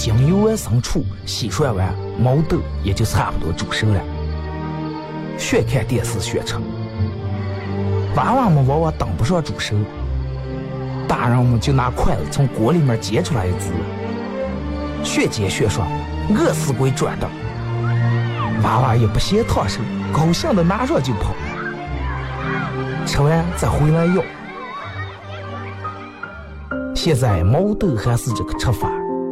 将油完生醋，洗涮完，毛豆也就差不多煮熟了。学看电视学吃，娃娃们往往等不上煮熟，大人们就拿筷子从锅里面接出来一只。学接学说，饿死鬼转的，娃娃也不嫌烫手，高兴的拿上就跑，吃完再回来要。现在毛豆还是这个吃法，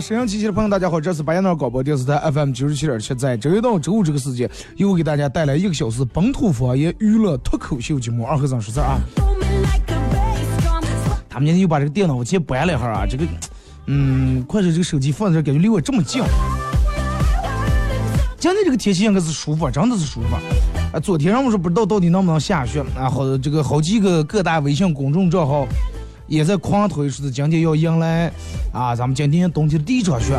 沈阳机器的朋友，大家好，这是白彦淖广播电视台 FM 九十七点七，在周一到周五这个时间，又给大家带来一个小时本土方言娱乐脱口秀节目。二和尚说事啊，他们今天又把这个电脑我先搬了一下啊，这个，嗯，快手这个手机放在这，感觉离我这么近。今天这个天气应该是舒服，真的是舒服。啊，昨天人们说不知道到底能不能下雪啊，好，这个好几个各大微信公众账号。也在狂推说的今天要迎来啊，咱们今天冬天第一场雪，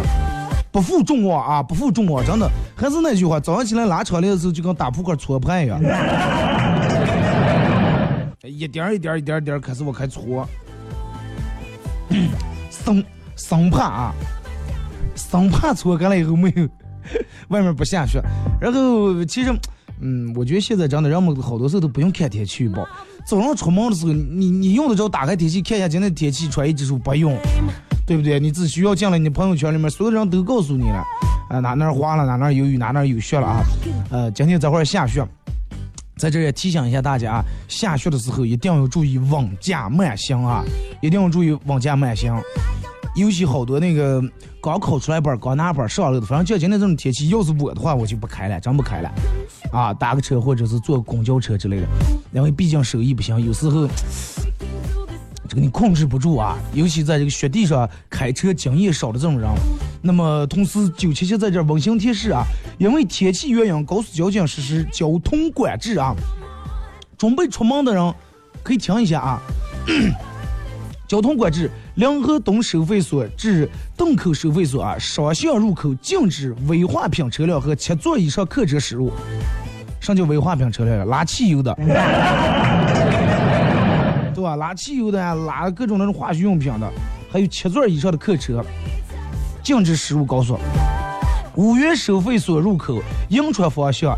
不负众望啊，不负众望，真的。还是那句话，早上起来拉车来的时候就跟打扑克搓牌一样，一点一点一点点开始往开搓，生生怕啊，生怕搓干了以后没有，外面不下雪，然后其实，嗯，我觉得现在真的人们好多时候都不用看天气预报。早上出门的时候，你你用得着打开天气看一下今天天气，穿衣指数不用，对不对？你只需要进来你朋友圈里面，所有人都告诉你了，啊哪哪滑了，哪哪有雨，哪哪有雪了啊，呃，今天这会儿下雪，在这也提醒一下大家，下雪的时候一定要注意稳驾慢行啊，一定要注意稳驾慢行。尤其好多那个刚考出来班、刚拿班上来的，反正就今天这种天气，要是我的话，我就不开了，真不开了。啊，打个车或者是坐公交车之类的，因为毕竟手艺不行，有时候这个你控制不住啊。尤其在这个雪地上开车经验少的这种人，那么同时九七七在这温馨提示啊，因为天气原因，高速交警实施交通管制啊。准备出门的人可以听一下啊，交通管制。临河东收费所至洞口收费所啊，双向入口禁止危化品车辆和七座以上客车驶入。什么叫危化品车辆？拉汽油的，对吧？拉汽油的，拉各种那种化学用品的，还有七座以上的客车，禁止驶入高速。五原收费所入口迎川方向，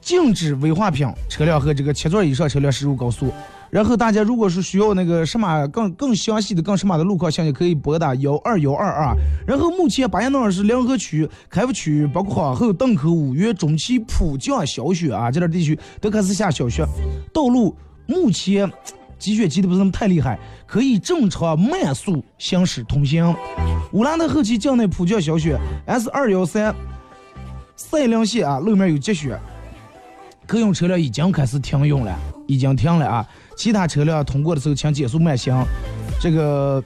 禁止危化品车辆和这个七座以上车辆驶入高速。然后大家如果是需要那个什么更更详细的、更什么的路况信息，可以拨打幺二幺二二。然后目前巴彦淖尔市临河区、开福区，包括皇后、邓口、五原、中旗、普降小雪啊，这点地区都开始下小雪，道路目前积雪积的不是那么太厉害，可以正常慢速行驶通行。乌兰特后期境内普降小雪，S 二幺三赛陵线啊路面有积雪，客运车辆已经开始停运了，已经停了啊。其他车辆通过的时候，请减速慢行。这个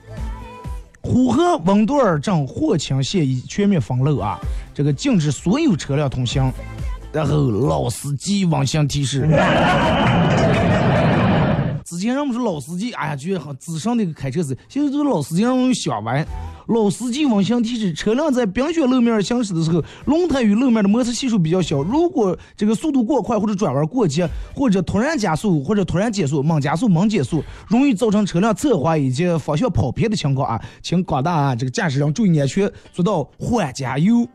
呼和温多尔镇霍清县已全面封路啊，这个禁止所有车辆通行。然后老司机温馨提示。之前人们说老司机，哎呀，觉得很资深的开车子，现在都是老司机让人想玩。老司机温馨提示：车辆在冰雪路面行驶的时候，轮胎与路面的摩擦系数比较小。如果这个速度过快，或者转弯过急，或者突然加速，或者突然减速，猛加速、猛减速，容易造成车辆侧滑以及方向跑偏的情况啊！请广大啊这个驾驶人注意安全，做到缓加油，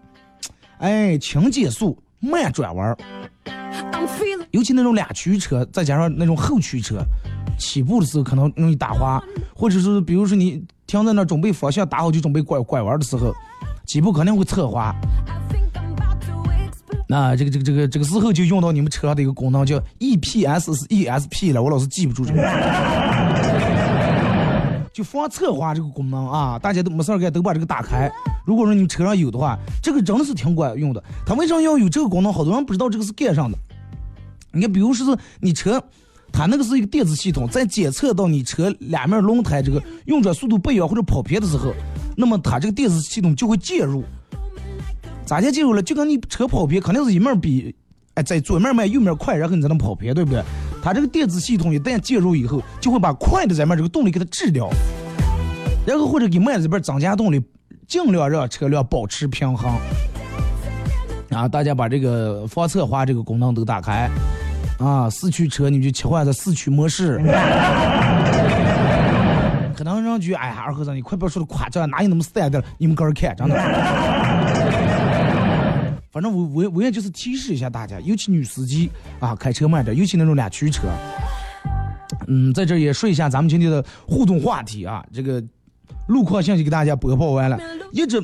哎，轻减速，慢转弯。尤其那种两驱车，再加上那种后驱车，起步的时候可能容易打滑，或者是比如说你停在那准备方向打好就准备拐拐弯的时候，起步肯定会侧滑。那这个这个这个这个时候就用到你们车上的一个功能叫 EPS 是 ESP 了，我老是记不住这个，就防侧滑这个功能啊，大家都没事干都把这个打开。如果说你们车上有的话，这个真的是挺管用的。它为什么要有这个功能？好多人不知道这个是干啥的。你看，比如说是你车，它那个是一个电子系统，在检测到你车两面轮胎这个运转速度不一样或者跑偏的时候，那么它这个电子系统就会介入。咋介介入了？就跟你车跑偏，肯定是一面比哎在左面慢，右面快，然后你才能跑偏，对不对？它这个电子系统一旦介入以后，就会把快的这面这个动力给它治掉，然后或者给慢的这边增加动力，尽量让车辆保持平衡。啊，大家把这个防侧滑这个功能都打开，啊，四驱车你就切换到四驱模式。可能人觉得，哎呀，二和尚你快不要说的夸张，哪有那么散的？你们个人看，真的。反正我我我也就是提示一下大家，尤其女司机啊，开车慢点，尤其那种两驱车。嗯，在这也说一下咱们今天的互动话题啊，这个路况信息给大家播报完了，一直。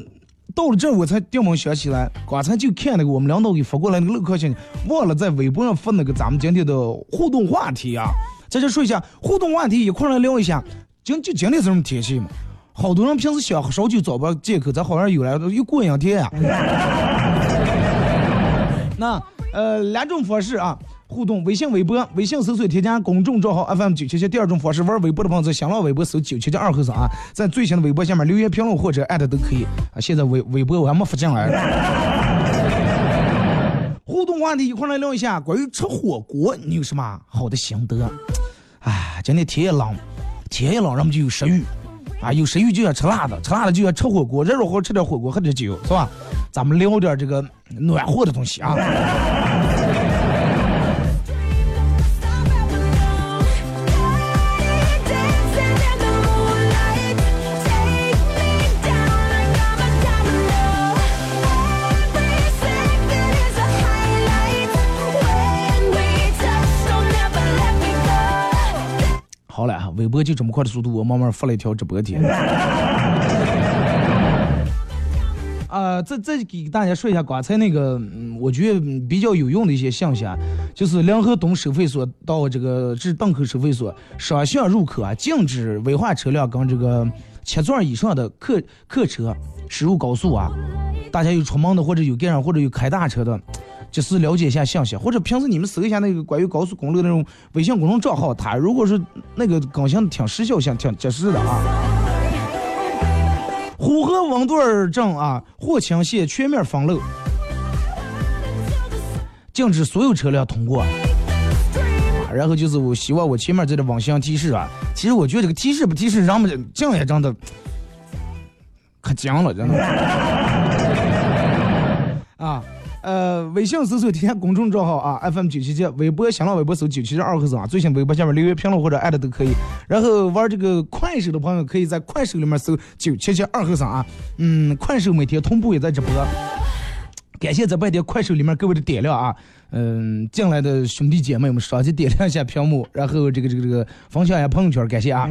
到了这我才电门想起来，刚才就看那个我们领导给发过来那个路况信，忘了在微博上发那个咱们今天的互动话题啊。在这说一下互动话题，一块来聊一下。今就今天是什么天气嘛？好多人平时想烧酒找不借口，咱好像有了又过两天呀。那呃两种方式啊。互动微信、微博，微信搜索添加公众账号 FM 九七七。第二种方式，玩微博的朋友在新浪微博搜九七七二和尚啊，在最新的微博下面留言评论或者艾特都可以啊。现在微微博我还没发进来。互动话题一块来聊一下关于吃火锅，你有什么好的心得？哎，今天天也冷，天也冷，人们就有食欲啊，有食欲就要吃辣的，吃辣的就要吃火锅，热热乎吃点火锅喝点酒，是吧？咱们聊点这个暖和的东西啊。了，微博就这么快的速度，我慢慢发了一条直播贴。啊，再再给大家说一下刚才那个，我觉得比较有用的一些信息啊，就是临河东收费所到这个至邓口收费所双向入口啊，禁止危化车辆跟这个七座以上的客客车驶入高速啊。大家有出门的，或者有干上，或者有开大车的。就是了解一下信息，或者平时你们搜一下那个关于高速公路那种微信公众账号，它如果是那个更新挺时效性、挺及时的啊。呼和温都尔镇啊，霍清县全面封路，禁止所有车辆通过。啊然后就是我希望我前面这个网箱提示啊，其实我觉得这个提示不提示，让们这也真的可僵了，真的。啊，呃，微信搜索添加公众账号啊，FM 九七七，微博新浪微博搜九七七二和尚啊，最新微博下面留言评论或者艾特都可以。然后玩这个快手的朋友，可以在快手里面搜九七七二和尚啊，嗯，快手每天同步也在直播。感谢在半天快手里面各位的点亮啊，嗯，进来的兄弟姐妹们，双击点亮一下屏幕，然后这个这个这个分享一下朋友圈，感谢啊。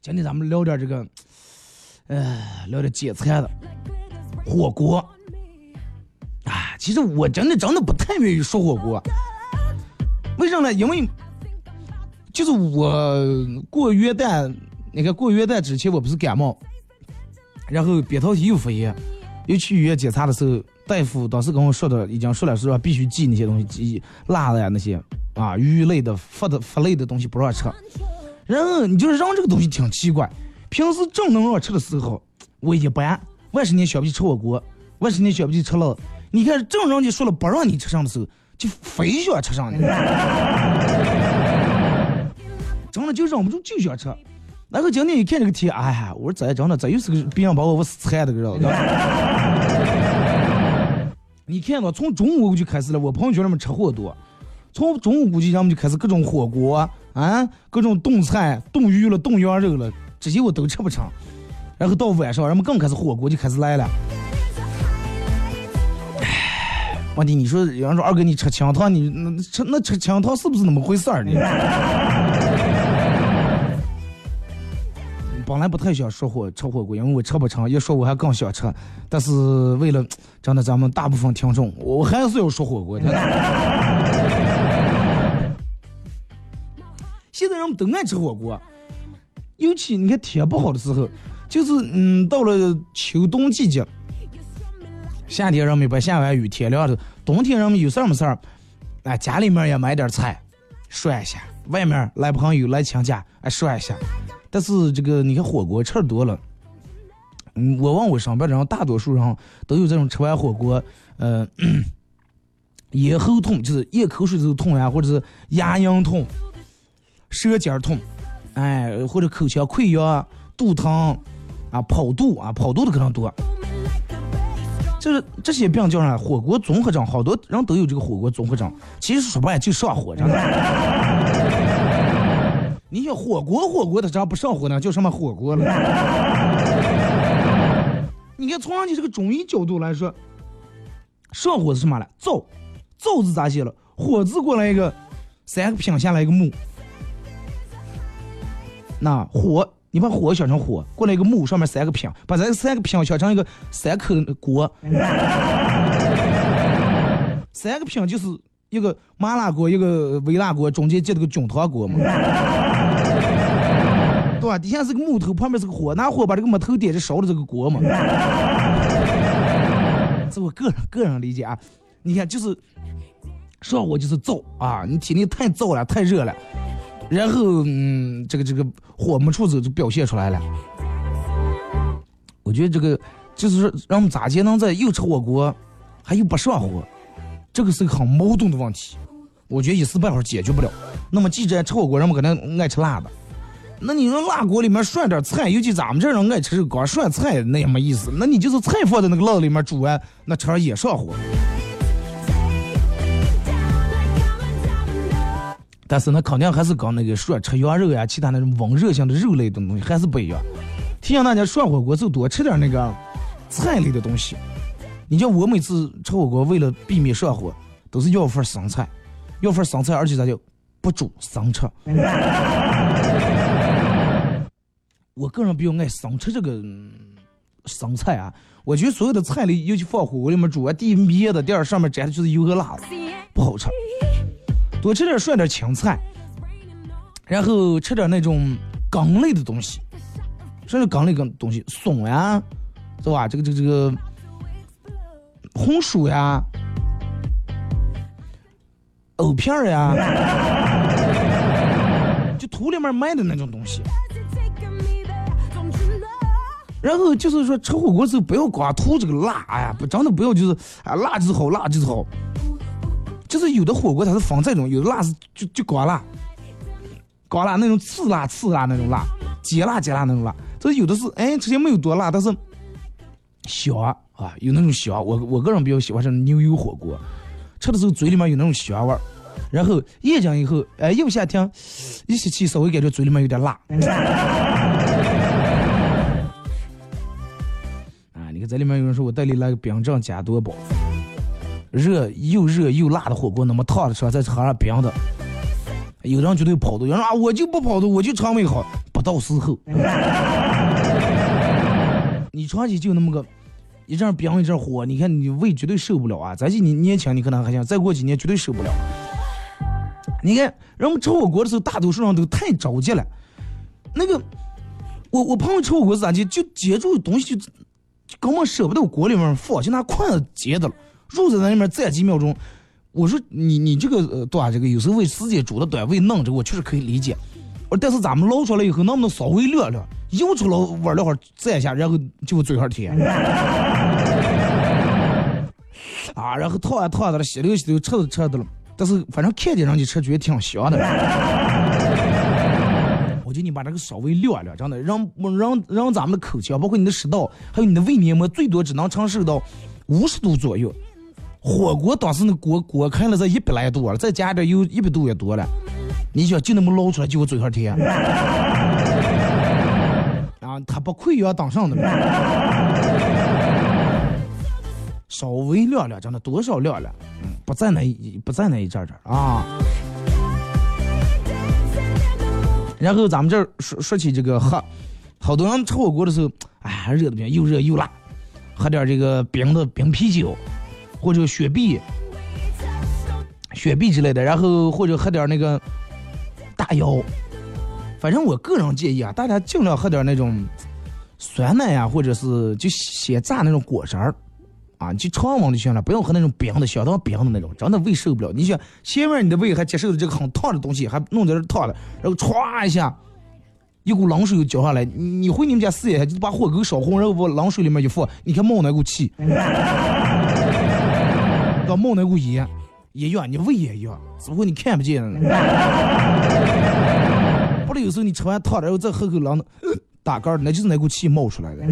今天咱们聊点这个，呃，聊点解馋的火锅。啊，其实我真的真的不太愿意说火锅，为什么呢？因为就是我过元旦，那个过元旦之前我不是感冒，然后扁桃体又发炎。又去医院检查的时候，大夫当时跟我说的，已经说了是吧，必须忌那些东西，忌辣的呀那些，啊鱼类的、发的发类的东西不让吃。然后你就是让这个东西挺奇怪，平时正能让吃的时候，我一般万十年小不起吃火锅，万十年小不起吃了。你看正人家说了不让你吃上的时候，就非想吃上你，真的就忍不住就想吃。然后今天一看这个天，哎呀，我说这真的，咋又是个别人把我我惨的个人。你看到从中午我就开始了，我朋友圈里面吃货多，从中午估计人们就开始各种火锅啊，各种冻菜、冻鱼了、冻羊肉了，这些我都吃不成。然后到晚上，人们更开始火锅就开始来了。哎，问题你说有人说二哥你吃清汤，你那吃那吃清汤是不是那么回事儿呢？本来不太想说火吃火锅，因为我吃不成。一说我还更想吃，但是为了真的咱们大部分听众，我还是要说火锅的。现在人们都爱吃火锅，尤其你看天不好的时候，就是嗯到了秋冬季节，夏天人们不下完雨天凉了，冬天人们有事儿没事儿，哎家里面也买点菜涮一下，外面来朋友来亲家哎涮一下。但是这个你看火锅吃多了，嗯，我问我上班人，大多数人都有这种吃完火锅，呃，咽喉痛，就是咽口水都痛呀，或者是牙龈痛、舌尖痛，哎，或者口腔溃疡、肚疼啊、跑肚啊、跑肚的可能多。就是这些病叫啥？火锅综合症，好多人都有这个火锅综合症。其实说白了就上火，真的。你想火锅火锅的，咋不上火呢？叫什么火锅了？你看，从你这个中医角度来说，上火是什么了？燥，燥字咋写了？火字过来一个，三个平下来一个木。那火，你把火想成火，过来一个木，上面三个瓶，把这三个瓶想成一个三口锅。三个瓶就是一个麻辣锅，一个微辣锅，中间接了个菌汤锅嘛。对吧？底下是个木头，旁边是个火，拿火把这个木头点着烧的这个锅嘛。这我个人个人理解啊。你看，就是上火就是燥啊，你体内太燥了，太热了，然后嗯，这个这个火没处走就表现出来了。我觉得这个就是说，让我们咋才能在又吃火锅，还又不上火，这个是个很矛盾的问题。我觉得一时半会儿解决不了。那么既然吃火锅，人们可能爱吃辣的。那你说辣锅里面涮点菜，尤其咱们这人爱吃这个光涮菜，那也没意思。那你就是菜放在那个辣里面煮完，那吃也上火。但是那肯定还是跟那个说吃羊肉呀，其他那种温热性的肉类的东西还是不一样。提醒大家涮火锅就多吃点那个菜类的东西。你像我每次吃火锅，为了避免上火，都是要份生菜，要份生菜，而且咱就不煮生吃。我个人比较爱生吃这个生菜啊，我觉得所有的菜里，尤其放火锅里面煮啊，第一灭的，第二上面沾的就是油和辣子，不好吃。多吃点涮点青菜，然后吃点那种羹类的东西，什么羹类的东西，松呀，是吧？这个这个这个红薯呀，藕片儿呀，就土里面卖的那种东西。然后就是说吃火锅时候不要光图这个辣，哎呀，不真的不要就是啊辣就是好，辣就是好。就是有的火锅它是放这种，有的辣是就就光辣，光辣那种刺辣刺辣那种辣，尖辣尖辣那种辣。这有的是哎，直接没有多辣，但是香啊，有那种香。我我个人比较喜欢吃牛油火锅，吃的时候嘴里面有那种香味儿。然后咽进以后，哎，一下停，一吸气稍微感觉嘴里面有点辣。啊，你看这里面有人说我带你来个冰镇加多宝，热又热又辣的火锅，那么烫的时候再喝上冰的，有人绝对跑肚，有人说啊我就不跑肚，我就肠胃好，不到时候。你长期就那么个一阵冰一阵火，你看你胃绝对受不了啊！咱几年年轻你可能还行，再过几年绝对受不了。你看，人们吃火锅的时候，大多数人都太着急了。那个，我我朋友吃火锅是咋的？就接住东西就根本舍不得锅里面放，就拿筷子接的了。肉在那里面站几秒钟，我说你你这个呃对吧？这个有时候为时间煮的短，为弄这个我确实可以理解。我说但是咱们捞出来以后，能不能稍微晾晾，又出来玩了会儿，蘸一下，然后就嘴上甜。啊，然后烫啊烫的了，洗溜吸溜，吃都吃的了。但是反正看见人家吃，觉得挺香的。我觉得你把这个稍微晾晾，真的，让让让咱们的口腔，包括你的食道，还有你的胃黏膜，最多只能承受到五十度左右。火锅当时那锅锅开了在一百来度了，再加点油，一百度也多了。你想就那么捞出来，就我嘴上甜。啊，他不愧要当上的。稍微亮亮，真的多少亮亮，不在那一不在那一阵阵啊。然后咱们这儿说说起这个喝，好多人吃火锅的时候，哎，热的不行，又热又辣，喝点这个冰的冰啤酒，或者雪碧、雪碧之类的，然后或者喝点那个大腰。反正我个人建议啊，大家尽量喝点那种酸奶呀，或者是就鲜榨那种果汁儿。啊，就常温就行了，不要喝那种冰的，相当冰的那种，真的胃受不了。你想前面你的胃还接受这个很烫的东西，还弄在这烫的，然后歘一下，一股冷水又浇上来，你回你们家试一下，就把火给烧红，然后往冷水里面一放，你看冒那股气，刚冒那股烟，一样，你胃也一样，只不过你看不见。不然有时候你吃完烫然后再喝口冷的，打嗝，那就是那股气冒出来的。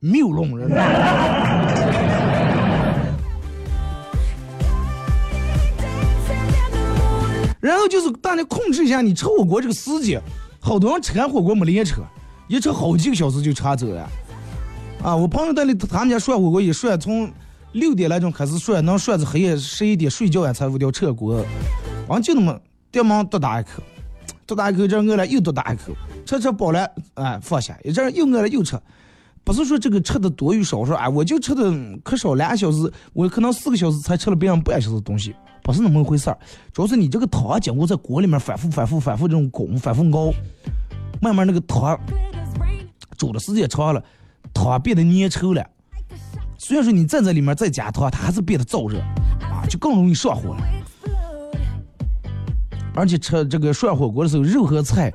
谬论人，然后就是大家控制一下你吃火锅这个时间，好多人吃完火锅没连车，一吃好几个小时就查走了。啊，我朋友带里他们家涮火锅一涮，从六点来钟开始涮，能涮到黑夜十一点睡觉也才五条撤锅，完就那么连忙多打一口，多打一口，这饿了又多打一口，吃吃饱了，哎放下，一阵又饿了又吃。不是说这个吃的多与少，说哎我就吃的可少，两小时我可能四个小时才吃了别人半小时的东西，不是那么回事儿。主要是你这个汤经过在锅里面反复、反复、反复这种滚、反复熬，慢慢那个汤煮的时间长了，汤变得粘稠了。虽然说你站在里面再加汤，它还是变得燥热啊，就更容易上火了。而且吃这个涮火锅的时候，肉和菜，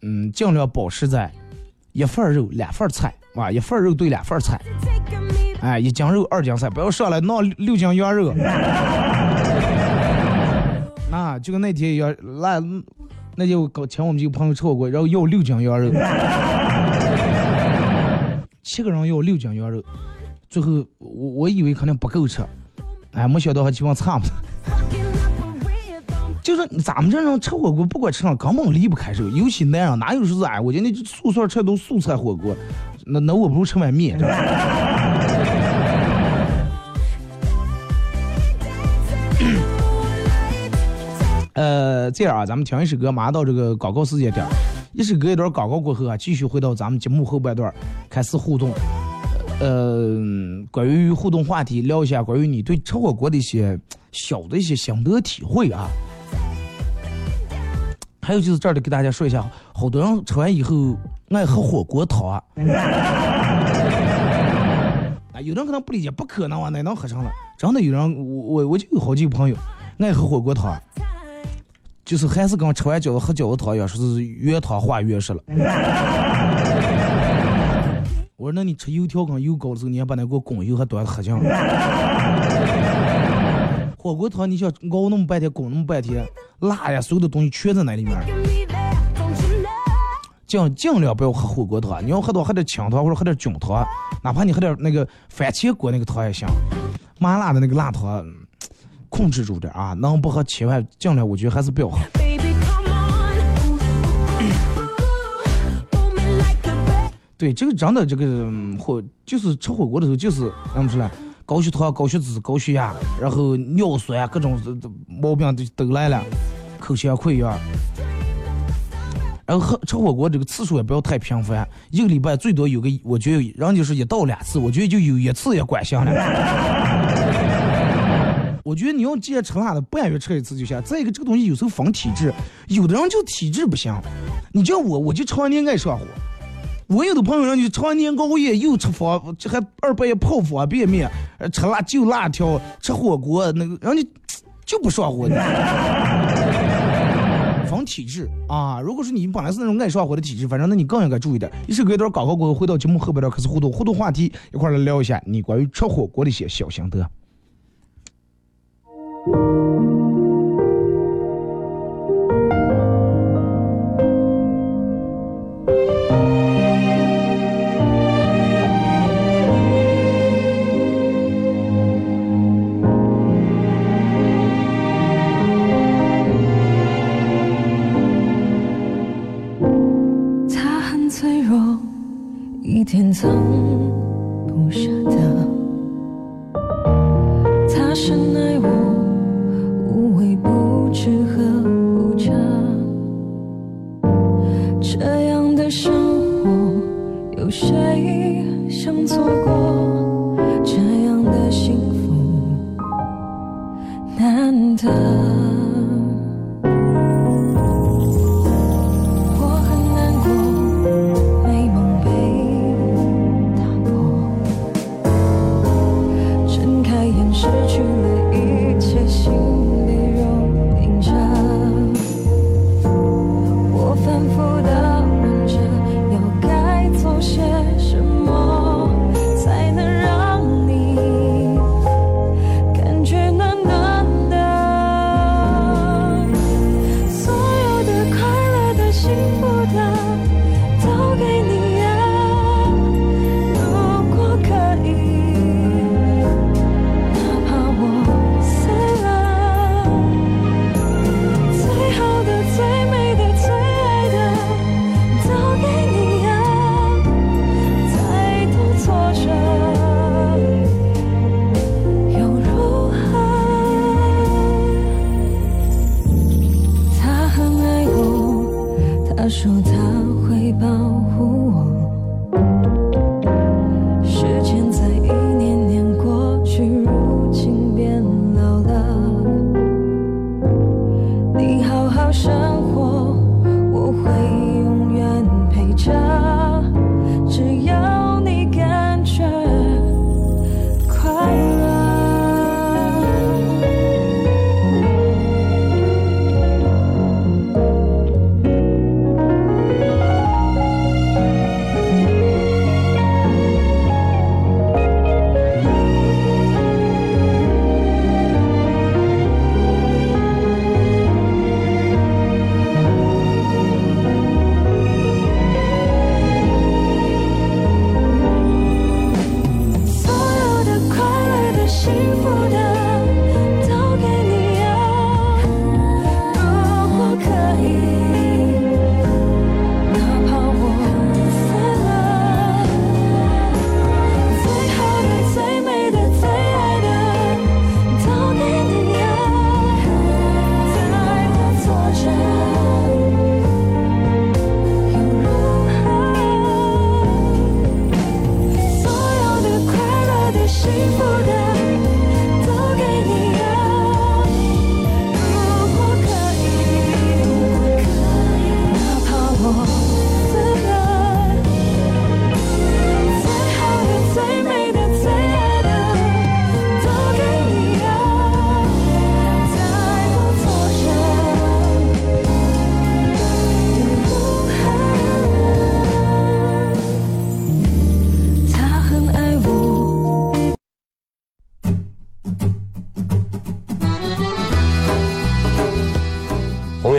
嗯，尽量保持在一份肉两份菜。哇，一份肉对两份菜，哎，一斤肉二斤菜，不要上来弄六斤羊肉。那就跟那天一样，那那天我请我们几个朋友吃火锅，然后要六斤羊肉，七个人要六斤羊肉，最后我我以为肯定不够吃，哎，没想到还基本差不多。就是咱们这种吃火锅，不管吃啥，根本离不开肉，尤其男人哪有说是哎，我今天素菜吃都素菜火锅。那那我不如吃碗面。呃，这样啊，咱们听一首歌，马上到这个广告时间点一首歌一段广告过后啊，继续回到咱们节目后半段开始互动。呃，关于互动话题，聊一下关于你对吃火锅的一些小的一些心得体会啊。还有就是这儿得给大家说一下，好多人吃完以后爱喝火锅汤啊。啊，有人可能不理解，不可能啊，哪能喝上了？真的有人，我我我就有好几个朋友爱喝火锅汤，就是还是跟吃完饺子喝饺子汤一样，说是越汤化越实了。我说那你吃油条跟油糕的时候，你要把那个滚油还端喝酱。火锅汤你想熬那么半天，滚那么半天，辣呀，所有的东西全在那里面。尽尽量不要喝火锅汤，你要喝多喝点清汤或者喝点菌汤，哪怕你喝点那个番茄锅那个汤也行。麻辣的那个辣汤，控制住点啊，能不喝千万尽量，我觉得还是不要喝。对，这个真的这个火就是吃火锅的时候就是怎么说呢？高血糖、高血脂、高血压，然后尿酸各种毛病都都来了，口腔溃疡。然后喝吃火锅这个次数也不要太频繁，一个礼拜最多有个，我觉得人就是一到两次，我觉得就有一次也管行了。我觉得你要既然吃辣的，半月吃一次就行。再一个，这个东西有时候防体质，有的人就体质不行。你叫我，我就常年爱上火。我有的朋友人就常年熬夜，又吃方，这还二半夜泡方便面，吃辣就辣条，吃火锅，那个让你就不上火。防体质啊！如果说你本来是那种爱上火的体质，反正那你更应该注意点。一首歌一段广告过后，回到节目后边儿开始互动，互动话题一块来聊一下你关于吃火锅的一些小心得。天藏不舍得，他深爱我，这样的生活，有谁想错过？这样的幸福，难得。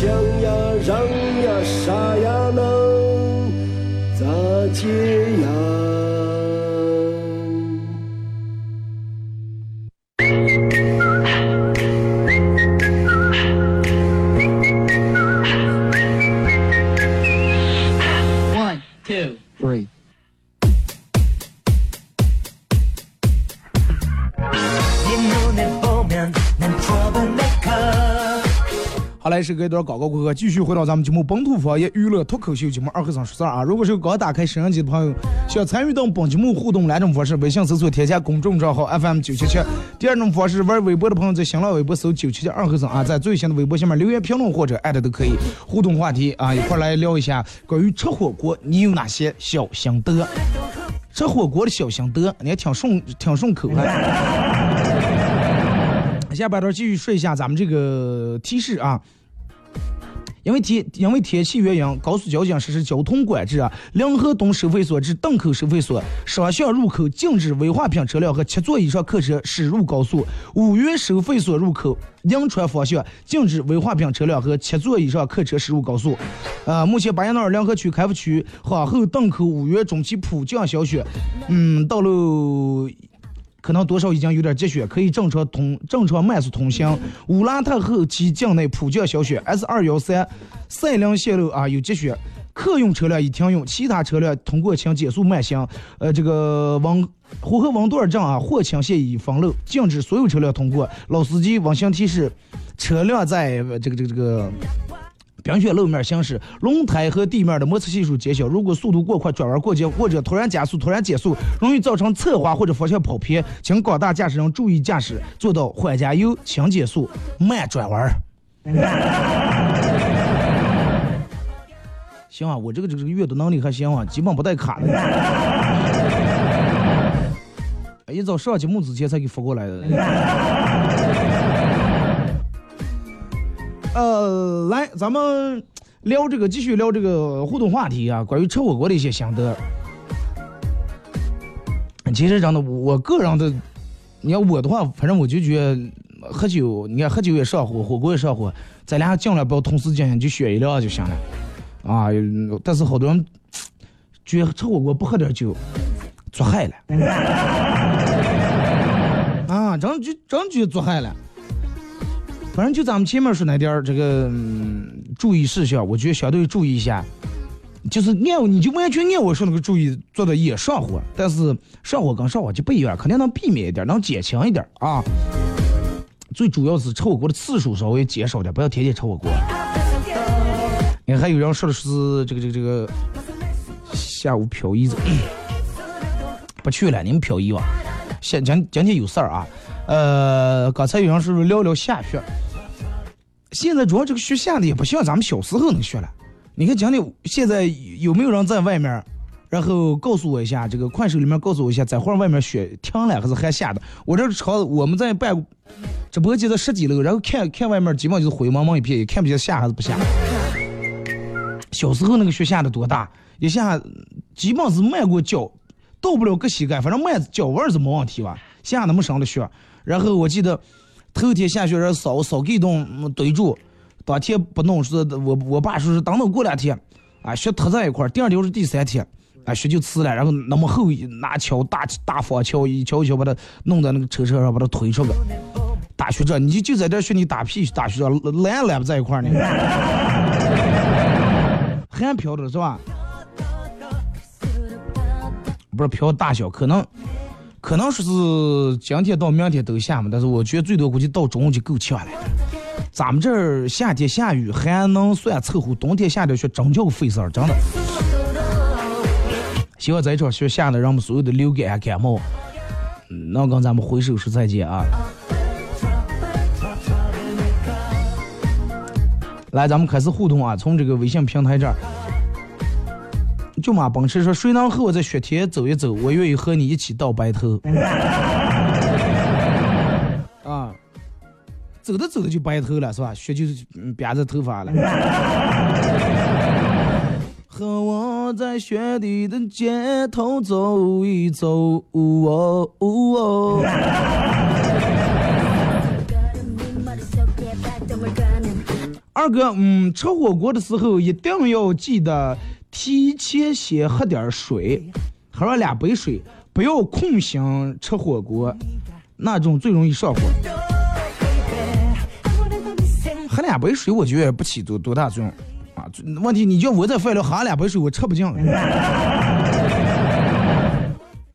想，呀，让呀，啥呀，能咋接呀？来是隔一段广告过后，继续回到咱们节目本土方言娱乐脱口秀节目二和尚说事儿啊！如果是刚打开摄像机的朋友，想参与到本节目互动两种方式：微信搜索添加公众账号 FM 九七七；第二种方式，玩微博的朋友在新浪微博搜九七七二和尚啊，在最新的微博下面留言评论或者艾特都可以互动话题啊，一块来聊一下关于吃火锅你有哪些小心得？吃火锅的小心得，你还挺顺挺顺口的！下半段继续说一下咱们这个提示啊。因为天因为天气原因，高速交警实施交通管制啊。临河东收费所至邓口收费所双向入口禁止危化品车辆和七座以上客车驶入高速。五原收费所入口银川方向禁止危化品车辆和七座以上客车驶入高速。呃，目前巴彦淖尔临河区开发区皇后邓口五原中期普降小雪，嗯，道路。可能多少已经有点积雪，可以正常通正常慢速通行。乌拉特后期境内普降小雪，S 二幺三赛陵线路啊有积雪，客运车辆已停用，其他车辆通过请减速慢行。呃，这个往呼和温段站啊，霍清线已封路，禁止所有车辆通过。老司机温馨提示：车辆在这个这个这个。冰雪路面行驶，轮胎和地面的摩擦系数减小。如果速度过快、转弯过急或者突然加速、突然减速，容易造成侧滑或者方向跑偏，请广大驾驶人注意驾驶，做到缓加油、轻减速、慢转弯。行啊，我这个这个阅读能力还行啊，基本不带卡的。一早上节目之前才给发过来的。呃，来，咱们聊这个，继续聊这个互动话题啊，关于吃火锅的一些心得。其实真的，我个人的，你要我的话，反正我就觉得喝酒，你看喝酒也上火，火锅也上火，咱俩尽量不要同时进行，就选一辆就行了。啊，但是好多人觉得吃火锅不喝点酒，做害了。啊，真就真觉得做害了。反正就咱们前面说那点儿这个注意事项，我觉得相对注意一下，就是按你就完全按我说那个注意做的也上火，但是上火跟上火就不一样，肯定能避免一点，能减轻一点啊。最主要是吃火锅的次数稍微减少点，不要天天吃火锅。你还有人说的是这个这个这个下午漂移子，不去了，你们漂移吧。现今今天有事儿啊。呃，刚才有人是不是聊聊下雪？现在主要这个雪下的也不像咱们小时候那个雪了。你看讲的现在有没有人在外面？然后告诉我一下，这个快手里面告诉我一下，在会外面雪停了还是还下的？我这朝我们在办直播间的十几楼，然后看看外面基本上就是灰蒙蒙一片，也看不见下还是不下。小时候那个雪下的多大？一下基本是迈过脚，到不了个膝盖，反正迈脚腕是没问题吧？下那么深的雪。然后我记得头天下雪人扫扫给东堆住，当天不弄是，我我爸说是等到过两天，啊雪特在一块儿，第二天是第三天，啊雪就呲了，然后那么厚拿锹大大方锹一锹一锹把它弄在那个车车上把它推出去，打雪仗你就就在这学你打屁打雪这烂烂不在一块呢，还飘着是吧？不是飘大小可能。可能说是今天到明天都下嘛，但是我觉得最多估计到中午就够呛了。咱们这儿夏天下雨还能算凑合，冬天下点雪真叫个费事儿，真的。希望这一场雪下的让我们所有的流感感冒能跟咱们挥手说再见啊！来，咱们开始互动啊！从这个微信平台这儿，舅妈奔驰说：“谁能和我在雪天走一走？我愿意和你一起到白头。”啊，走着走着就白头了，是吧？雪就是嗯辫子头发了。和我在雪地的街头走一走，哦哦。二哥，嗯，吃火锅的时候一定要记得提前先喝点水，喝上两杯水，不要空心吃火锅，那种最容易上火。喝两杯水，我觉得不起多多大作用啊。问题你叫我在饭里喝两杯水，我吃不进。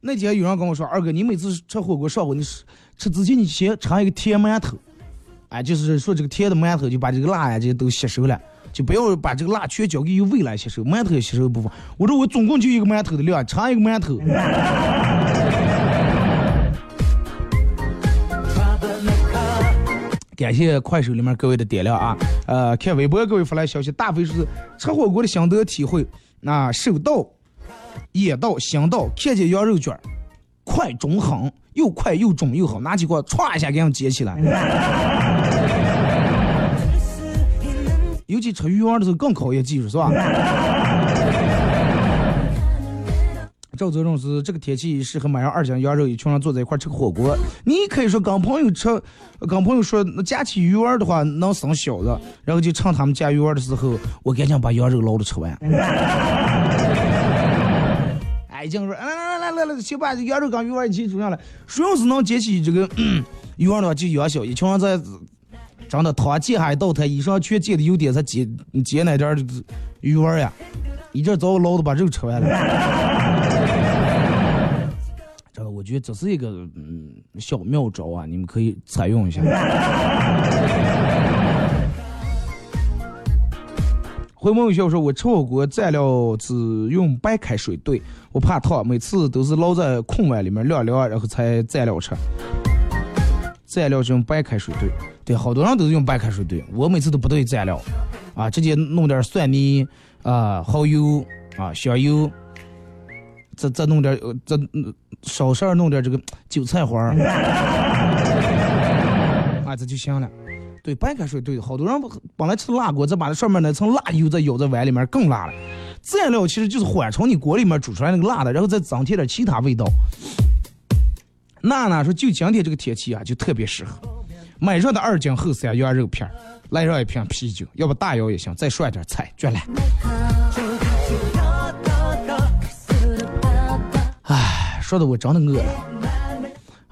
那天有人跟我说，二哥，你每次吃火锅上火，你吃之前你先尝一个甜馒头。哎，就是说这个甜的馒头就把这个辣呀这些都吸收了，就不要把这个辣全交给胃来吸收，馒头也吸收部分。我说我总共就一个馒头的量，尝一个馒头。感谢快手里面各位的点亮啊！呃，看微博各位发来消息，大飞说吃火锅的心得体会，那手到、眼到、心到，看见羊肉卷，快中狠。又快又重又好，拿起锅歘一下给它接起来。尤其吃鱼丸的时候更考验技术，是吧？赵泽荣是这个天气适合买上二斤羊肉，一群人坐在一块吃个火锅。你可以说跟朋友吃，跟朋友说那夹起鱼丸的话能生小子，然后就趁他们夹鱼丸的时候，我赶紧把羊肉捞着吃完。哎，这样说，来来来来来，先把羊肉跟鱼丸一起煮上来。谁要是能捡起这个鱼丸的话，就养小。一群人在真的汤溅下一道台，衣裳全溅的有点，才捡捡那点鱼丸呀。一阵早捞的把肉吃完了。真的，我觉得这是一个嗯小妙招啊，你们可以采用一下。回梦笑说：“我吃火锅蘸料只用白开水兑，我怕烫，每次都是捞在空碗里面晾凉，然后才蘸料吃。蘸料是用白开水兑，对，好多人都是用白开水兑，我每次都不兑蘸料，啊，直接弄点蒜泥啊、蚝油啊、香油，再再弄点再少事儿弄点这个韭菜花儿，啊，这就行了。”对白开水兑，好多人本来吃辣锅，再把那上面那层辣油再舀在碗里面更辣了。蘸料其实就是缓冲你锅里面煮出来那个辣的，然后再增添点其他味道。娜娜说，就今天这个天气啊，就特别适合买上的二斤厚三羊肉片，来上一瓶啤酒，要不大窑也行，再涮点菜，绝了。唉，说的我真的饿了，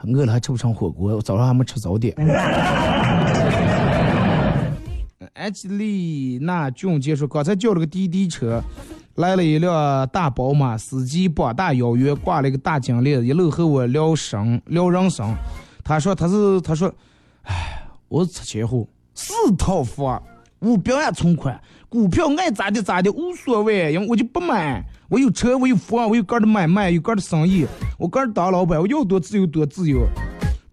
饿了还吃不上火锅，我早上还没吃早点。安吉丽娜俊杰说：“刚才叫了个滴滴车，来了一辆大宝马，司机膀大腰圆，挂了一个大金链，一路和我聊生聊人生。他说他是他说，哎，我是拆迁户，四套房，五百万存款，股票爱咋的咋的无所谓，因为我就不买。我有车，我有房，我有个的买卖，有个的生意，我个人当老板，我要多自由多自由。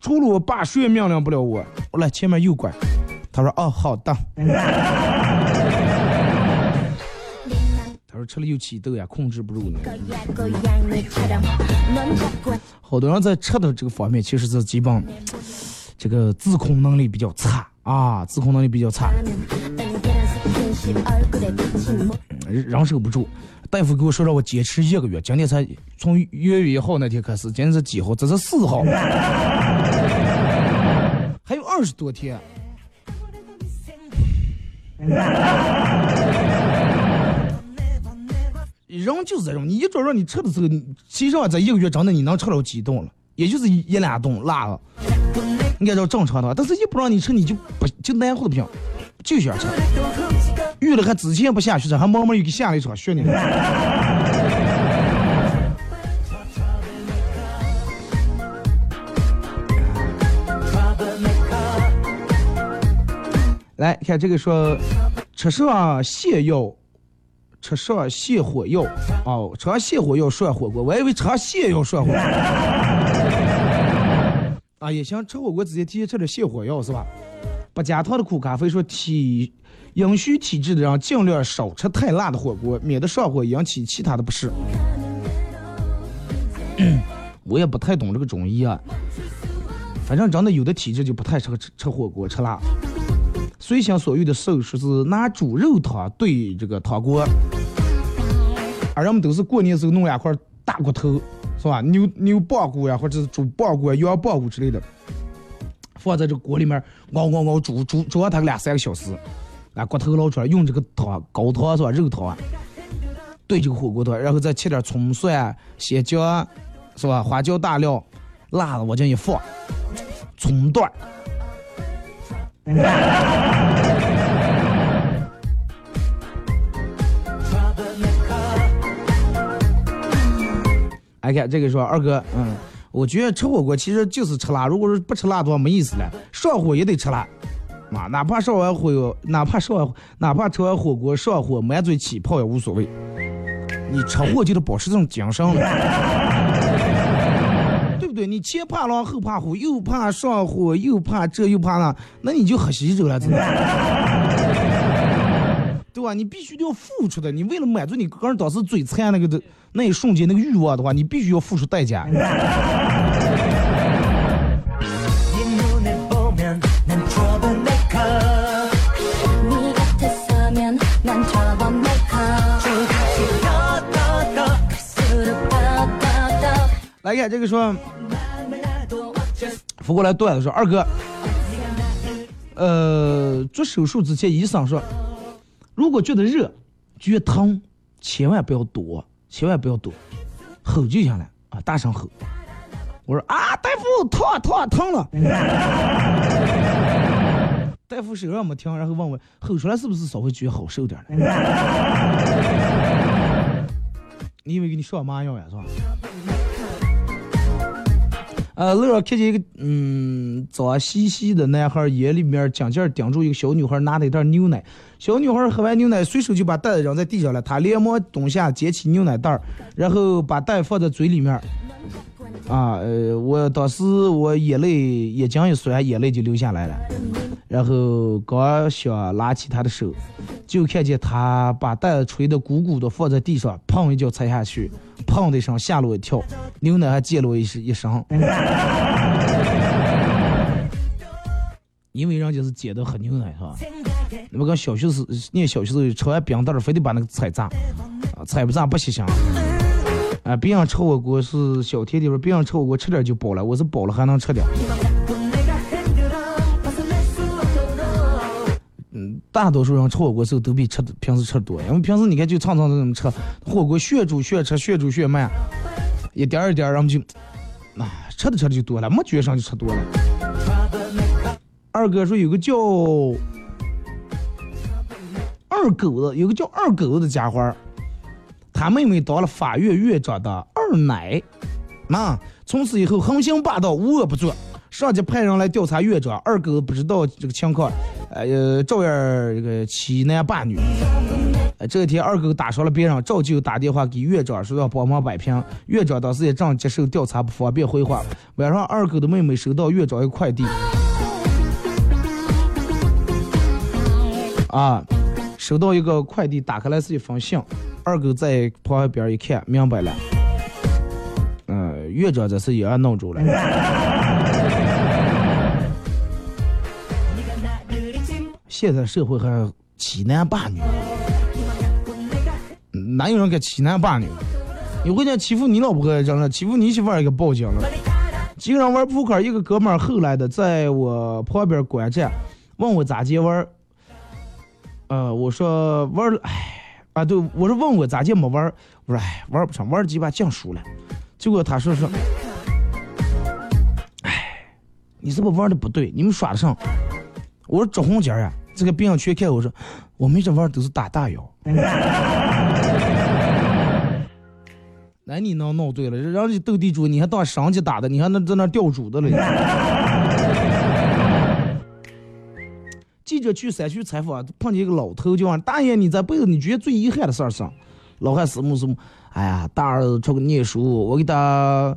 除了我爸，谁也命令不了我。我来前面右拐。”他说：“哦，好的。”说：“吃了又起痘呀，控制不住呢。” 好多人在吃的这个方面，其实是基本这个自控能力比较差啊，自控能力比较差，忍受不住。大夫给我说让我坚持一个月，今天才从月月一号那天开始，今天是几号？这是四号，还有二十多天。人就是这种，你一着让你吃的时候，其实啊，在一个月之内你能吃了几顿了，也就是一两顿辣了，按照正常的，但是一不让你吃，你就不就难活的不行，就想吃。遇了还之前不下去吃，还慢慢又给下了一场雪呢。来看这个说，吃上泻药，吃上泻火药，哦，吃上泻火药涮火锅，我以为吃上泻药涮火锅。啊，也行，吃火锅直接提前吃点泻火药是吧？不加糖的苦咖啡说体阴虚体质的人尽量少吃太辣的火锅，免得上火引起其他的不适。我也不太懂这个中医啊，反正真的有的体质就不太适合吃吃火锅吃辣。随心所欲的手说是拿猪肉汤兑这个汤锅，而人们都是过年时候弄两块大骨头，是吧？牛牛棒骨呀，或者是猪棒骨、羊棒骨之类的，放在这锅里面熬熬熬煮煮煮它个两三个小时，把骨头捞出来，用这个汤高汤是吧？肉汤啊兑这个火锅汤，然后再切点葱蒜、鲜姜，是吧？花椒大料，辣子往进一放，葱段。哎，看这个说二哥，嗯，我觉得吃火锅其实就是吃辣，如果是不吃辣的话没意思了，上火也得吃辣，啊，哪怕上完火，哪怕上完，哪怕吃完火锅上火满嘴起泡也无所谓，你吃货就得保持这种精神。对？你前怕狼后怕虎，又怕上火，又怕这又怕那，那你就喝喜酒了，真的。对吧？你必须得要付出的。你为了满足你个人当时嘴馋那个的那一瞬间那个欲望的话，你必须要付出代价。来看这个说，扶过来段子说二哥，呃，做手术之前医生说，如果觉得热、觉得疼，千万不要躲，千万不要躲，吼就行了啊，大声吼。我说啊，大夫，疼疼疼了。大夫手上没停，然后问我吼出来是不是稍微觉得好受点了？你以为给你上麻药呀，是吧？呃，路上看见一个嗯脏兮兮的男孩，眼里面紧紧盯住一个小女孩拿的一袋牛奶。小女孩喝完牛奶，随手就把袋子扔在地上了。他连忙蹲下捡起牛奶袋，然后把袋放在嘴里面。啊，呃，我当时我眼泪眼睛一酸，眼泪就流下来了。然后刚想拉起他的手，就看见他把袋子吹得鼓鼓的放在地上，砰一脚踩下去。砰的一声，吓了我一跳，牛奶还溅了我一一身。因为人家是捡的喝牛奶是吧？那么跟小学时念小学时候吃完冰袋儿，非得把那个踩炸，啊，踩不炸不行香。啊，别人吃火锅是小甜点，别人吃火锅吃点就饱了，我是饱了还能吃点。大多数人吃火锅时候都比吃的平时吃的多，因为平时你看就常常这么吃火锅，血煮血吃，血煮血卖，一点儿一点儿，然后就啊吃的吃的就多了，没觉上就吃多了。二哥说有个叫二狗子，有个叫二狗子的家伙，他妹妹当了法院院长的二奶，那从此以后横行霸道，无恶不作。上级派人来调查院长，二狗不知道这个情况，呃，照样这个欺男霸女。这一天二狗打伤了别人，照旧打电话给院长说要帮忙摆平。院长当时也正接受调查，不方便回话。晚上，二狗的妹妹收到院长一个快递，啊，收到一个快递，打开来是一封信。二狗在旁边一看，明白了，嗯，院长这是也弄住了。现在社会还欺男霸女，哪有人敢欺男霸女？你回家欺负你老婆还了，欺负你媳妇儿也给报警了。几个人玩扑克，一个哥们儿后来的在我旁边观战，问我咋接玩儿。呃，我说玩儿，哎，啊对，我说问我咋接没玩儿，我说哎玩不成，玩几把净输了。结果他说说，哎，你是不是玩的不对？你们耍的上？我说找红姐呀。这个别人全看我说，我们这玩儿都是打大药。那你能闹对了，人家斗地主，你还当上级打的，你还能在那吊主的嘞。记者去山区采访，碰见一个老头，就问大爷：“你这辈子你觉得最遗憾的事儿是？”老汉什么什么？哎呀，大儿子出去念书，我给他，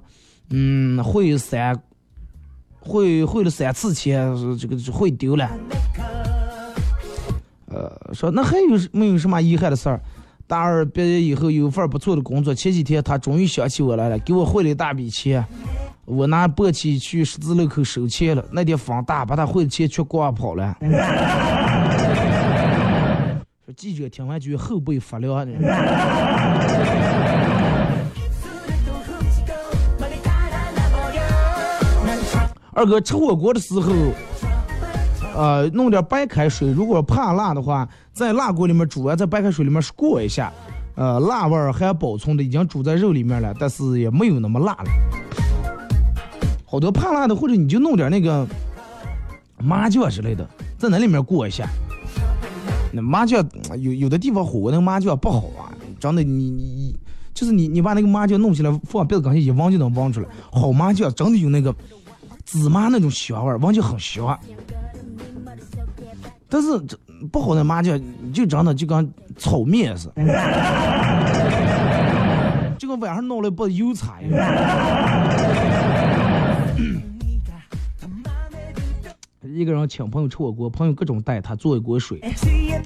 嗯，汇三，汇汇了三次钱，这个汇丢了。呃，说那还有没有什么遗憾的事儿？大二毕业以后有份不错的工作，前几天他终于想起我来了，给我汇了一大笔钱。我拿簸箕去十字路口收钱了，那天风大，把他汇的钱全刮跑了。说记者听完觉得后背发凉呢。二哥吃火锅的时候，呃，弄点白开水，如果怕辣的话，在辣锅里面煮完，在白开水里面过一下，呃，辣味儿还保存的已经煮在肉里面了，但是也没有那么辣了。好多怕辣的，或者你就弄点那个麻酱之类的，在那里面过一下。那麻酱有有的地方火锅那个麻酱不好啊，真的你你你就是你你把那个麻酱弄起来放鼻子刚下一闻就能闻出来，好麻酱真的有那个芝麻那种香味儿，闻就很香。但是这不好的麻将就真的就跟炒面似的，就 跟晚上弄了一把油茶一样。一个人请朋友吃火锅，朋友各种带他做一锅水，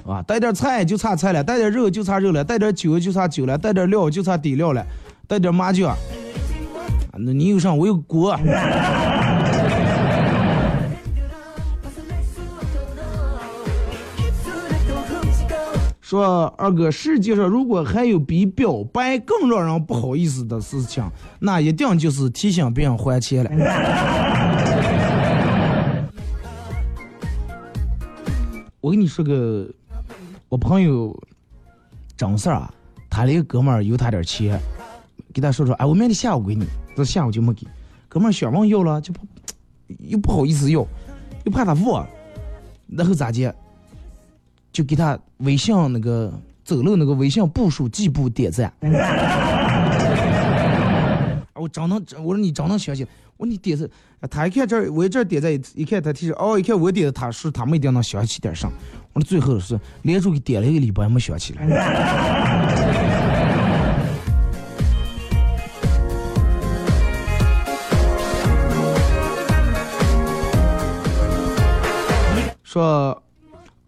啊，带点菜就差菜了，带点肉就差肉了，带点酒就差酒了，带点料就差底料了，带点麻酱。那你有啥？我有锅。说二哥，世界上如果还有比表白更让人不好意思的事情，那一定就是提醒别人还钱了。我跟你说个，我朋友张四啊，他的一个哥们儿有他点钱，给他说说，哎，我明天下午给你，这下午就没给。哥们儿想问要了，就不又不好意思要，又怕他忘，然后咋接？就给他微信那个走路那个微信步数计步点赞。我真能，我说你真能相信。我说你点是，他一看这，我这儿点赞，一看他提示，哦，一看我点的，他是他们一定能想起点上。我说最后是连着给点了一个礼拜没想起来。说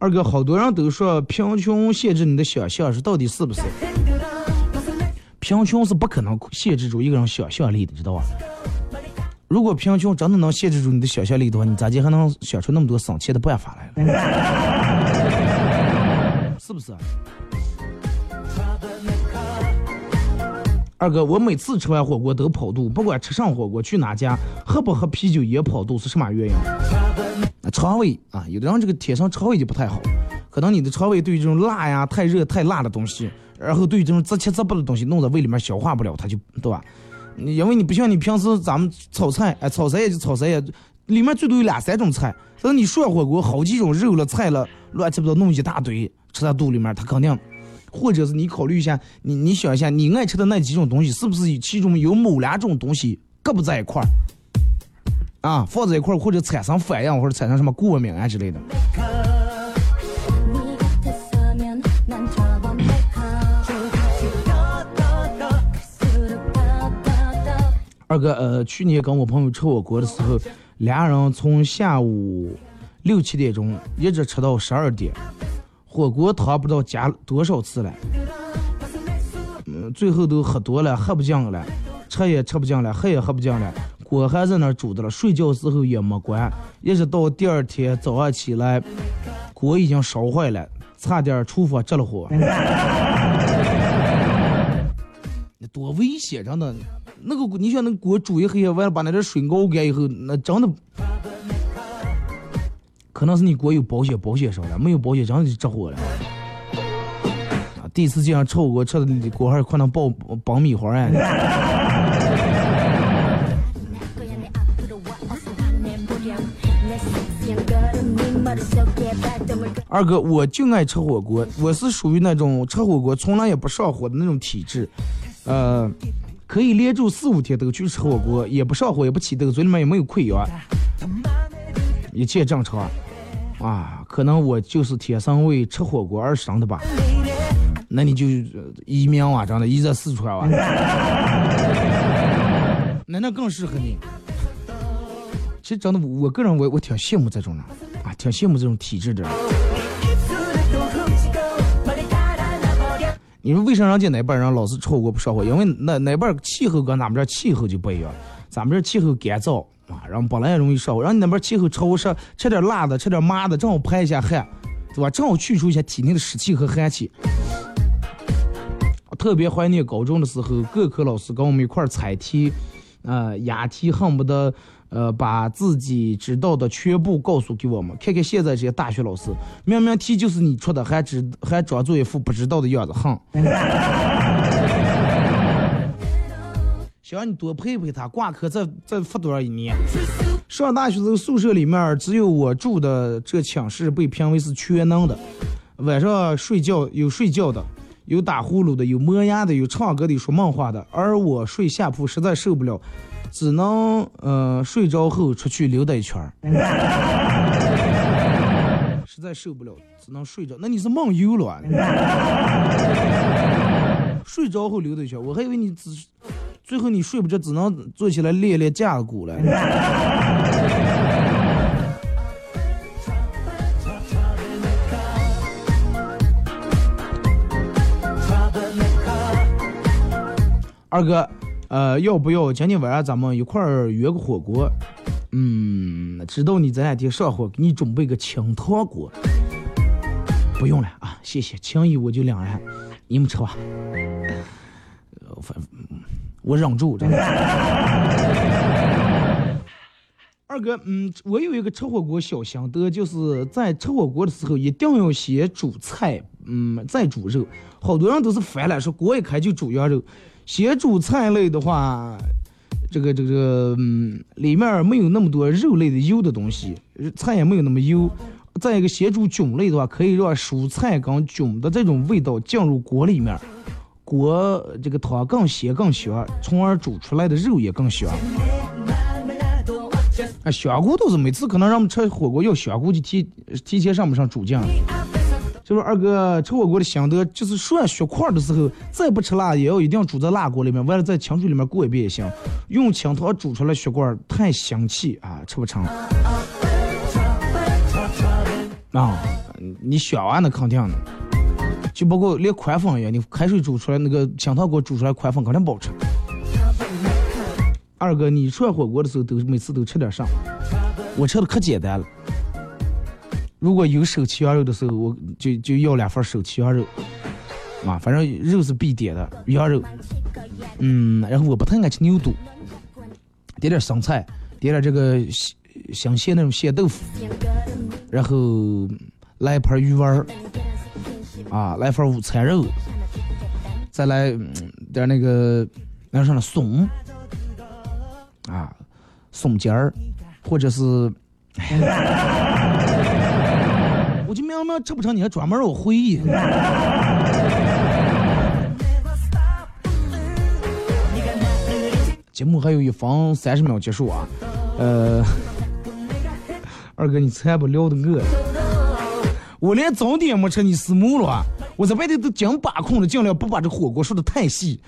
二哥，好多人都说贫穷限制你的想象，是到底是不是？贫穷是不可能限制住一个人想象力的，知道吧？如果贫穷真的能限制住你的想象力的话，你咋地还能想出那么多省钱的办法来了？是不是？二哥，我每次吃完火锅都跑肚，不管吃上火锅去哪家，喝不喝啤酒也跑肚，是什么原因？肠胃啊，有的人这个天生肠胃就不太好，可能你的肠胃对于这种辣呀、太热、太辣的东西。然后对于这种杂七杂八的东西弄在胃里面消化不了，它就对吧？因为你不像你平时咱们炒菜，哎，炒菜也就炒菜也，里面最多有两三种菜。但是你涮火锅好几种肉了、菜了，乱七八糟弄一大堆，吃在肚里面，它肯定。或者是你考虑一下，你你想一下，你爱吃的那几种东西，是不是其中有某两种东西搁不在一块儿？啊，放在一块儿或者产生反应，或者产生什么过敏啊之类的。二哥，呃，去年跟我朋友吃火锅的时候，俩人从下午六七点钟一直吃到十二点，火锅汤不知道加多少次了，嗯，最后都喝多了，喝不进了，吃也吃不进了，喝也喝不进了，锅还在那煮着了，睡觉时候也没关，一直到第二天早上起来，锅已经烧坏了，差点厨房着了火，那 多危险，真的。那个你想那锅煮一黑夜，完了把那点水熬干以后，那真的可能是你锅有保险，保险上了；没有保险，真的就着火了。啊，第一次这样吃火锅，吃的锅还可能爆爆米花啊！二哥，我就爱吃火锅，我是属于那种吃火锅从来也不上火的那种体质，呃。可以连住四五天都去吃火锅，也不上火，也不起痘，嘴里面也没有溃疡，一切正常。啊，可能我就是天生为吃火锅而生的吧？那你就移民啊，真的移在四川啊？那那更适合你。其实真的，我个人我我挺羡慕这种人啊，挺羡慕这种体质的人。你说为啥人家哪边人老是吃火锅不上火？因为那那边气候跟咱们这气候就不一样，咱们这气候干燥啊，然后本来也容易上火，然后你那边气候潮湿，吃点辣的，吃点麻的，正好排一下汗，对吧？正好去除一下体内的湿气和寒气。特别怀念高中的时候，各科老师跟我们一块儿猜题，呃，押题恨不得。呃，把自己知道的全部告诉给我们，看看现在这些大学老师，明明题就是你出的，还知还装作一副不知道的样子，哼！想让你多陪陪他，挂科再再罚多少一年？上大学时候宿舍里面只有我住的这寝室被评为是全能的，晚上睡觉有睡觉的，有打呼噜的，有磨牙的，有唱歌的，有说梦话的，而我睡下铺实在受不了。只能呃睡着后出去溜达一圈儿，实在受不了，只能睡着。那你是梦游了？睡着后溜达一圈，我还以为你只最后你睡不着，只能坐起来练练架鼓了。二哥。呃，要不要今天晚上咱们一块儿约个火锅？嗯，知道你这两天上火，给你准备个清汤锅。不用了啊，谢谢，情谊我就两人，你们吃吧。反我忍住。真的二哥，嗯，我有一个吃火锅小心得，就是在吃火锅的时候一定要先煮菜，嗯，再煮肉。好多人都是烦了，说锅一开就煮羊肉。先煮菜类的话，这个这个嗯，里面没有那么多肉类的油的东西，菜也没有那么油。再一个，先煮菌类的话，可以让蔬菜跟菌的这种味道进入锅里面，锅这个汤更鲜更香，从而煮出来的肉也更香。啊，香菇都是每次可能让我们吃火锅要香菇，就提提前上不上主酱。就是二哥吃火锅的心得，就是涮血块的时候，再不吃辣也要一定煮在辣锅里面，完了在清水里面过一遍也行。用清汤煮出来血块太香气啊，吃不成。啊，你选完的肯定的，就包括连宽粉一样，你开水煮出来那个清汤锅煮出来宽粉肯定不好吃。二哥，你涮火锅的时候都每次都吃点啥？我吃的可简单了。如果有手切羊肉的时候，我就就要两份手切羊肉，啊，反正肉是必点的羊肉，嗯，然后我不太爱吃牛肚，点点生菜，点点这个香香鲜那种鲜豆腐，然后来一盘鱼丸，啊，来份午餐肉，再来点那个那什么松，啊，松尖儿，或者是。我就明明吃不成，你还专门让我回忆。节目还有一分三十秒结束啊，呃，二哥你才不聊的我，我连早点没吃，你死木了。我在外头都尽把控了，尽量不把这火锅说的太细。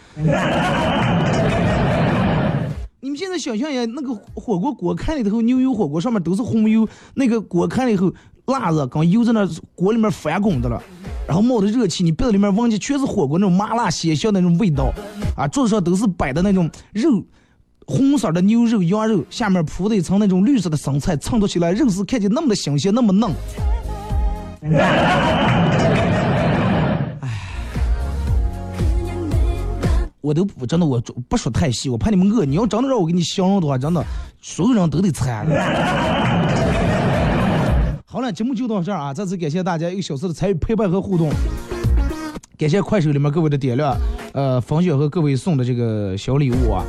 你们现在想象一下，那个火锅锅开了以后，牛油火锅上面都是红油，那个锅开了以后。辣子刚油在那锅里面翻滚的了，然后冒的热气，你鼻子里面闻起全是火锅那种麻辣鲜香那种味道，啊，桌子上都是摆的那种肉，红色的牛肉、羊肉，下面铺的一层那种绿色的生菜，衬托起来，肉是看起那么的新鲜，那么嫩。哎，我都不真的，我不说太细，我怕你们饿。你要真的让我给你形容的话，真的，所有人都得馋。好了，节目就到这儿啊！再次感谢大家一个小时的参与、陪伴和互动，感谢快手里面各位的点亮、呃冯雪和各位送的这个小礼物啊。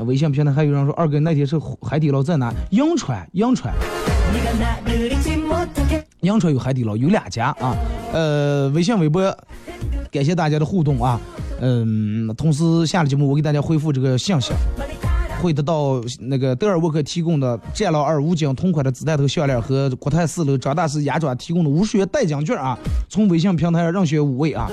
微信平台还有人说二哥那天是海底捞在哪？银川，银川，银川有海底捞，有两家啊。呃，微信、微博，感谢大家的互动啊。嗯，同时下了节目我给大家回复这个信息。会得到那个德尔沃克提供的战狼二武警同款的子弹头项链和国泰四楼张大师牙爪提供的五十元代金券啊！从微信平台上任选五位啊！